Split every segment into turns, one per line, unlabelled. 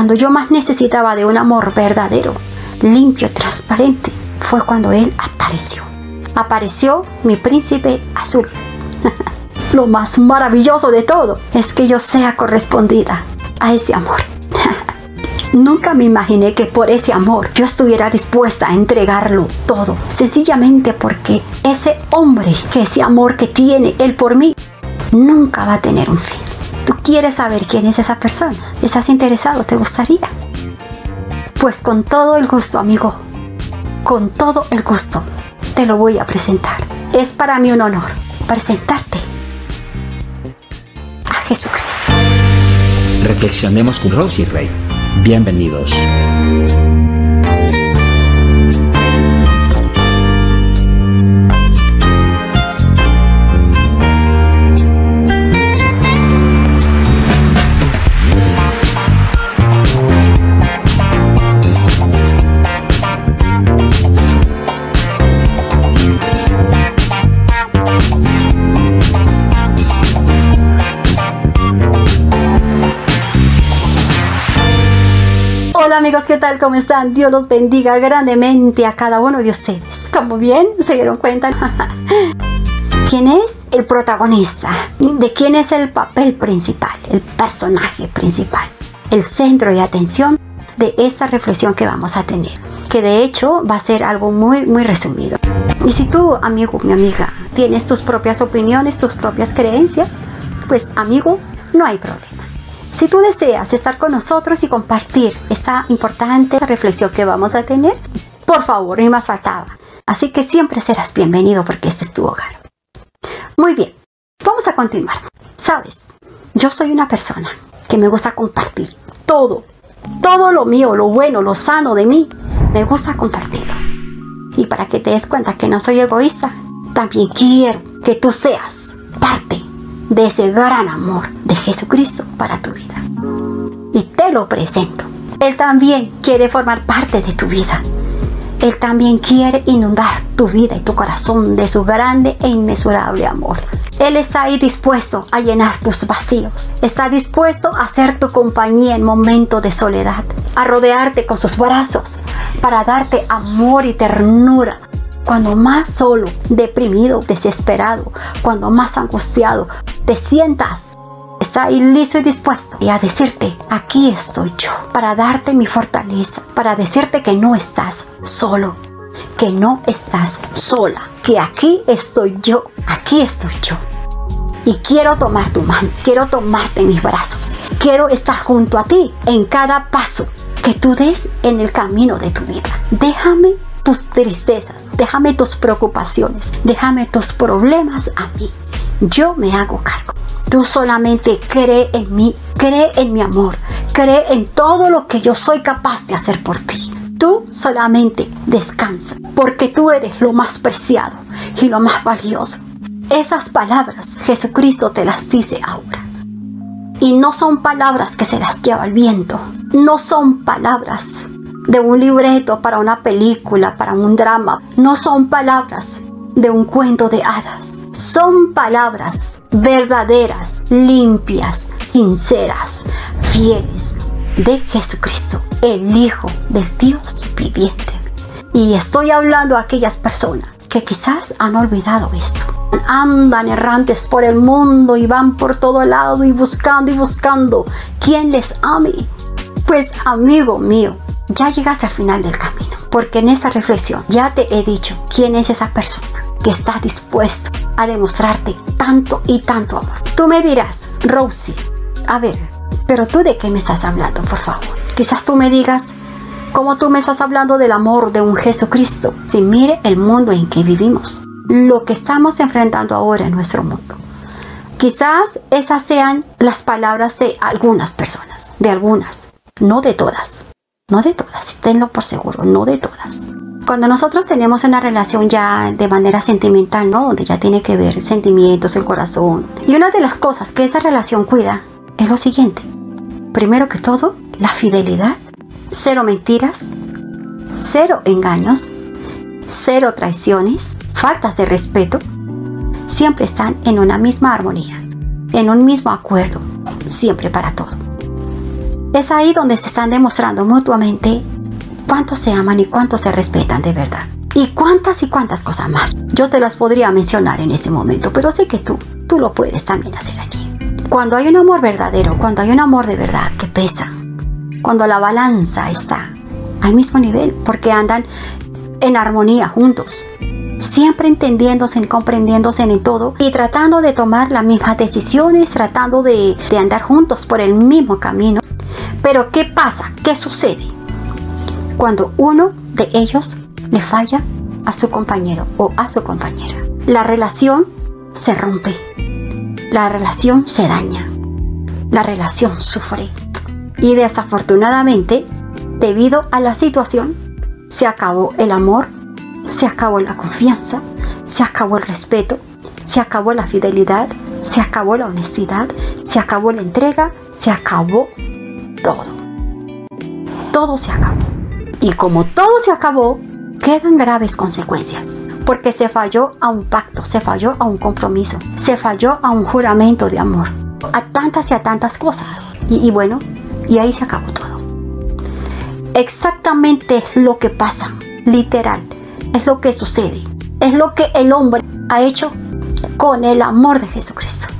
Cuando yo más necesitaba de un amor verdadero, limpio, transparente, fue cuando Él apareció. Apareció mi príncipe azul. Lo más maravilloso de todo es que yo sea correspondida a ese amor. Nunca me imaginé que por ese amor yo estuviera dispuesta a entregarlo todo, sencillamente porque ese hombre, que ese amor que tiene él por mí, nunca va a tener un fin. ¿Tú quieres saber quién es esa persona? ¿Estás interesado? ¿Te gustaría? Pues con todo el gusto, amigo, con todo el gusto, te lo voy a presentar. Es para mí un honor presentarte a Jesucristo.
Reflexionemos con Rosy Rey. Bienvenidos.
Hola amigos, ¿qué tal? ¿Cómo están? Dios los bendiga grandemente a cada uno de ustedes. ¿Cómo bien? ¿Se dieron cuenta? ¿Quién es el protagonista? ¿De quién es el papel principal? El personaje principal. El centro de atención de esta reflexión que vamos a tener. Que de hecho va a ser algo muy, muy resumido. Y si tú, amigo, mi amiga, tienes tus propias opiniones, tus propias creencias, pues amigo, no hay problema. Si tú deseas estar con nosotros y compartir esa importante reflexión que vamos a tener, por favor, ni más faltaba. Así que siempre serás bienvenido porque este es tu hogar. Muy bien, vamos a continuar. Sabes, yo soy una persona que me gusta compartir todo, todo lo mío, lo bueno, lo sano de mí, me gusta compartirlo. Y para que te des cuenta que no soy egoísta, también quiero que tú seas parte de ese gran amor de Jesucristo para tu vida. Y te lo presento. Él también quiere formar parte de tu vida. Él también quiere inundar tu vida y tu corazón de su grande e inmesurable amor. Él está ahí dispuesto a llenar tus vacíos. Está dispuesto a ser tu compañía en momentos de soledad, a rodearte con sus brazos para darte amor y ternura cuando más solo, deprimido, desesperado, cuando más angustiado te sientas, está ahí listo y dispuesto y a decirte, aquí estoy yo, para darte mi fortaleza, para decirte que no estás solo, que no estás sola, que aquí estoy yo, aquí estoy yo. Y quiero tomar tu mano, quiero tomarte en mis brazos, quiero estar junto a ti en cada paso que tú des en el camino de tu vida. Déjame tus tristezas, déjame tus preocupaciones, déjame tus problemas a mí. Yo me hago cargo. Tú solamente cree en mí, cree en mi amor, cree en todo lo que yo soy capaz de hacer por ti. Tú solamente descansa, porque tú eres lo más preciado y lo más valioso. Esas palabras Jesucristo te las dice ahora. Y no son palabras que se las lleva el viento, no son palabras de un libreto para una película, para un drama. No son palabras de un cuento de hadas. Son palabras verdaderas, limpias, sinceras, fieles de Jesucristo, el Hijo del Dios viviente. Y estoy hablando a aquellas personas que quizás han olvidado esto. Andan errantes por el mundo y van por todo lado y buscando y buscando quien les ame. Pues amigo mío, ya llegaste al final del camino, porque en esta reflexión ya te he dicho quién es esa persona que está dispuesto a demostrarte tanto y tanto amor. Tú me dirás, Rosie, a ver, pero tú de qué me estás hablando, por favor. Quizás tú me digas, ¿cómo tú me estás hablando del amor de un Jesucristo? Si mire el mundo en que vivimos, lo que estamos enfrentando ahora en nuestro mundo. Quizás esas sean las palabras de algunas personas, de algunas, no de todas. No de todas, tenlo por seguro, no de todas. Cuando nosotros tenemos una relación ya de manera sentimental, ¿no? Donde ya tiene que ver sentimientos, el corazón. Y una de las cosas que esa relación cuida es lo siguiente. Primero que todo, la fidelidad. Cero mentiras, cero engaños, cero traiciones, faltas de respeto. Siempre están en una misma armonía, en un mismo acuerdo, siempre para todo. Es ahí donde se están demostrando mutuamente cuánto se aman y cuánto se respetan de verdad. Y cuántas y cuántas cosas más. Yo te las podría mencionar en este momento, pero sé que tú, tú lo puedes también hacer allí. Cuando hay un amor verdadero, cuando hay un amor de verdad que pesa, cuando la balanza está al mismo nivel, porque andan en armonía juntos, siempre entendiéndose, comprendiéndose en todo y tratando de tomar las mismas decisiones, tratando de, de andar juntos por el mismo camino. Pero ¿qué pasa? ¿Qué sucede? Cuando uno de ellos le falla a su compañero o a su compañera. La relación se rompe, la relación se daña, la relación sufre. Y desafortunadamente, debido a la situación, se acabó el amor, se acabó la confianza, se acabó el respeto, se acabó la fidelidad, se acabó la honestidad, se acabó la entrega, se acabó todo. Todo se acabó. Y como todo se acabó, quedan graves consecuencias, porque se falló a un pacto, se falló a un compromiso, se falló a un juramento de amor, a tantas y a tantas cosas. Y, bueno, y ahí se acabó todo. Exactamente lo que pasa, literal, es lo que sucede, es lo que el hombre ha hecho con el amor de Jesucristo.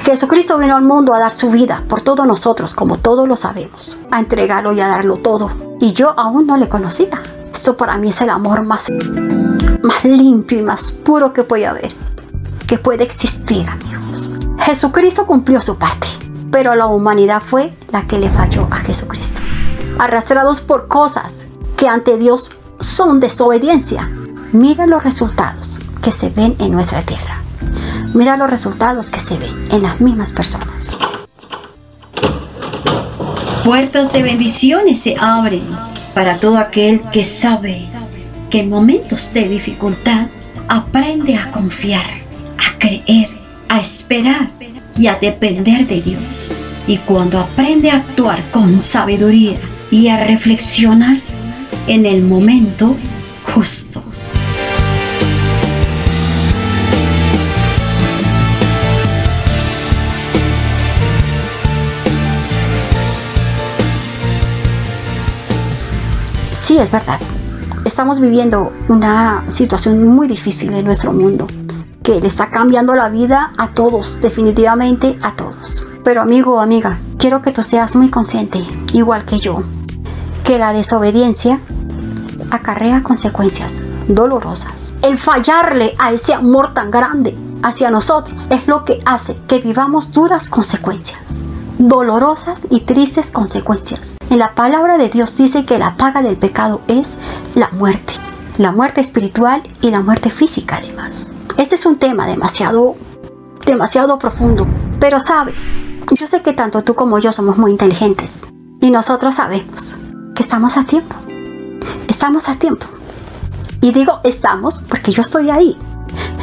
Jesucristo vino al mundo a dar su vida por todos nosotros, como todos lo sabemos, a entregarlo y a darlo todo. Y yo aún no le conocía. Esto para mí es el amor más, más limpio y más puro que puede haber, que puede existir, amigos. Jesucristo cumplió su parte, pero la humanidad fue la que le falló a Jesucristo. Arrastrados por cosas que ante Dios son desobediencia. Mira los resultados que se ven en nuestra tierra. Mira los resultados que se ven en las mismas personas.
Puertas de bendiciones se abren para todo aquel que sabe que en momentos de dificultad aprende a confiar, a creer, a esperar y a depender de Dios. Y cuando aprende a actuar con sabiduría y a reflexionar en el momento justo.
Sí, es verdad. Estamos viviendo una situación muy difícil en nuestro mundo que le está cambiando la vida a todos, definitivamente a todos. Pero amigo o amiga, quiero que tú seas muy consciente, igual que yo, que la desobediencia acarrea consecuencias dolorosas. El fallarle a ese amor tan grande hacia nosotros es lo que hace que vivamos duras consecuencias dolorosas y tristes consecuencias. En la palabra de Dios dice que la paga del pecado es la muerte, la muerte espiritual y la muerte física además. Este es un tema demasiado, demasiado profundo, pero sabes, yo sé que tanto tú como yo somos muy inteligentes y nosotros sabemos que estamos a tiempo. Estamos a tiempo. Y digo estamos porque yo estoy ahí.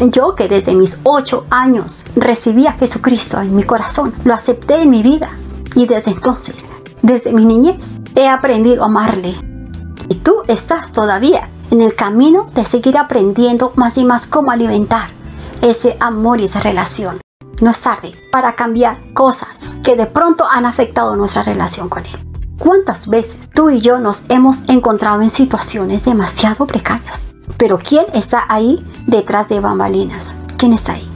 Yo que desde mis ocho años recibí a Jesucristo en mi corazón, lo acepté en mi vida y desde entonces, desde mi niñez, he aprendido a amarle. Y tú estás todavía en el camino de seguir aprendiendo más y más cómo alimentar ese amor y esa relación. No es tarde para cambiar cosas que de pronto han afectado nuestra relación con Él. ¿Cuántas veces tú y yo nos hemos encontrado en situaciones demasiado precarias? Pero ¿quién está ahí detrás de bambalinas? ¿Quién está ahí?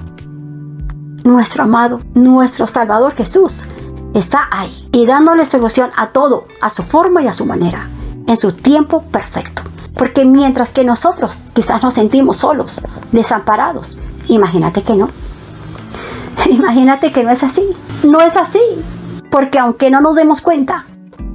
Nuestro amado, nuestro Salvador Jesús está ahí y dándole solución a todo, a su forma y a su manera, en su tiempo perfecto. Porque mientras que nosotros quizás nos sentimos solos, desamparados, imagínate que no. Imagínate que no es así. No es así. Porque aunque no nos demos cuenta,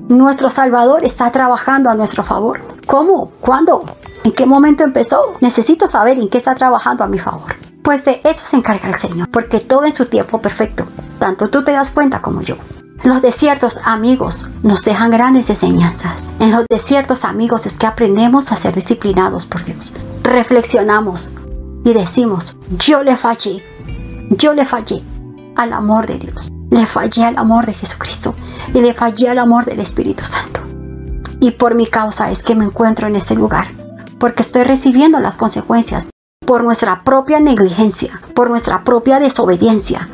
nuestro Salvador está trabajando a nuestro favor. ¿Cómo? ¿Cuándo? ¿En qué momento empezó? Necesito saber en qué está trabajando a mi favor. Pues de eso se encarga el Señor, porque todo en su tiempo perfecto. Tanto tú te das cuenta como yo. En los desiertos, amigos, nos dejan grandes enseñanzas. En los desiertos, amigos, es que aprendemos a ser disciplinados por Dios. Reflexionamos y decimos, yo le fallé, yo le fallé al amor de Dios. Le fallé al amor de Jesucristo y le fallé al amor del Espíritu Santo. Y por mi causa es que me encuentro en ese lugar porque estoy recibiendo las consecuencias por nuestra propia negligencia, por nuestra propia desobediencia,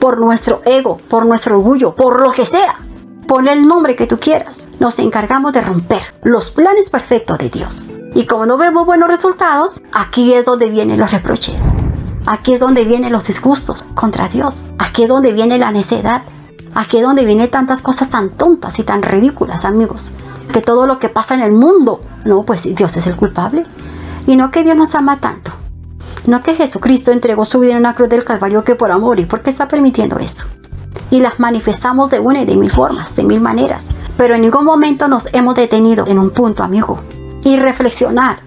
por nuestro ego, por nuestro orgullo, por lo que sea. Ponle el nombre que tú quieras. Nos encargamos de romper los planes perfectos de Dios. Y como no vemos buenos resultados, aquí es donde vienen los reproches. Aquí es donde vienen los disgustos contra Dios. Aquí es donde viene la necedad. Aquí es donde vienen tantas cosas tan tontas y tan ridículas, amigos. Que todo lo que pasa en el mundo, no, pues Dios es el culpable. Y no que Dios nos ama tanto. No que Jesucristo entregó su vida en una cruz del Calvario que por amor. ¿Y por qué está permitiendo eso? Y las manifestamos de una y de mil formas, de mil maneras. Pero en ningún momento nos hemos detenido en un punto, amigo. Y reflexionar.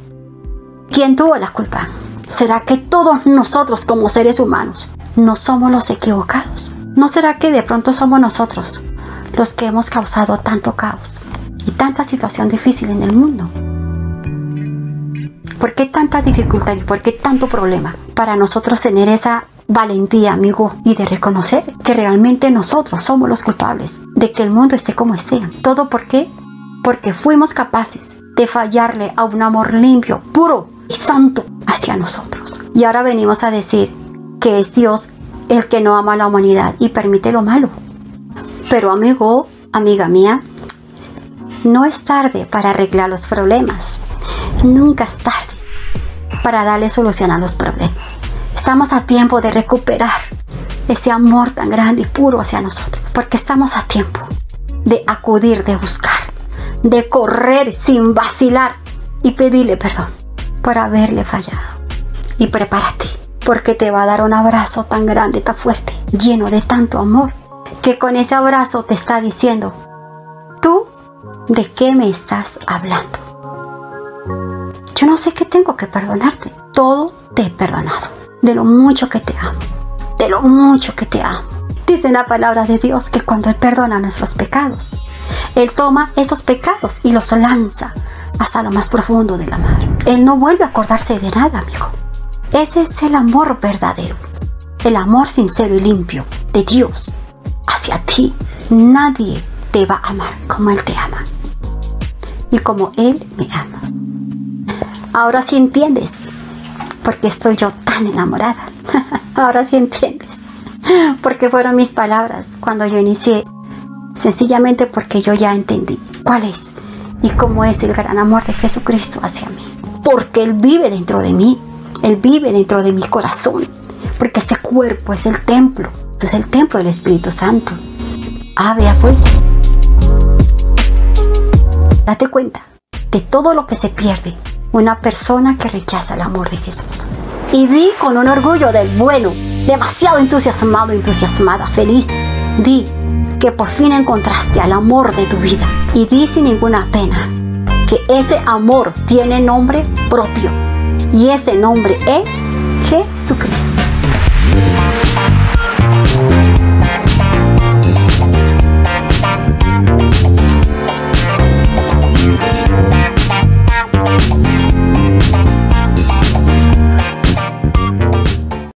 ¿Quién tuvo la culpa? ¿Será que todos nosotros como seres humanos no somos los equivocados? ¿No será que de pronto somos nosotros los que hemos causado tanto caos y tanta situación difícil en el mundo? ¿Por qué tanta dificultad y por qué tanto problema para nosotros tener esa valentía, amigo, y de reconocer que realmente nosotros somos los culpables de que el mundo esté como esté? ¿Todo por? Porque fuimos capaces de fallarle a un amor limpio, puro y santo hacia nosotros. Y ahora venimos a decir que es Dios el que no ama a la humanidad y permite lo malo. Pero amigo, amiga mía, no es tarde para arreglar los problemas. Nunca es tarde para darle solución a los problemas. Estamos a tiempo de recuperar ese amor tan grande y puro hacia nosotros. Porque estamos a tiempo de acudir, de buscar, de correr sin vacilar y pedirle perdón por haberle fallado. Y prepárate, porque te va a dar un abrazo tan grande, tan fuerte, lleno de tanto amor, que con ese abrazo te está diciendo, ¿de qué me estás hablando? Yo no sé qué tengo que perdonarte. Todo te he perdonado. De lo mucho que te amo. De lo mucho que te amo. Dice la palabra de Dios que cuando Él perdona nuestros pecados, Él toma esos pecados y los lanza hasta lo más profundo de la mar. Él no vuelve a acordarse de nada, amigo. Ese es el amor verdadero. El amor sincero y limpio de Dios hacia ti. Nadie te va a amar como Él te ama. Y como Él me ama. Ahora sí entiendes por qué estoy yo tan enamorada. Ahora sí entiendes. Porque fueron mis palabras cuando yo inicié. Sencillamente porque yo ya entendí cuál es y cómo es el gran amor de Jesucristo hacia mí. Porque Él vive dentro de mí. Él vive dentro de mi corazón. Porque ese cuerpo es el templo. Es el templo del Espíritu Santo. Ah, vea pues. Date cuenta de todo lo que se pierde una persona que rechaza el amor de Jesús. Y di con un orgullo del bueno, demasiado entusiasmado, entusiasmada, feliz. Di que por fin encontraste al amor de tu vida. Y di sin ninguna pena que ese amor tiene nombre propio. Y ese nombre es Jesucristo.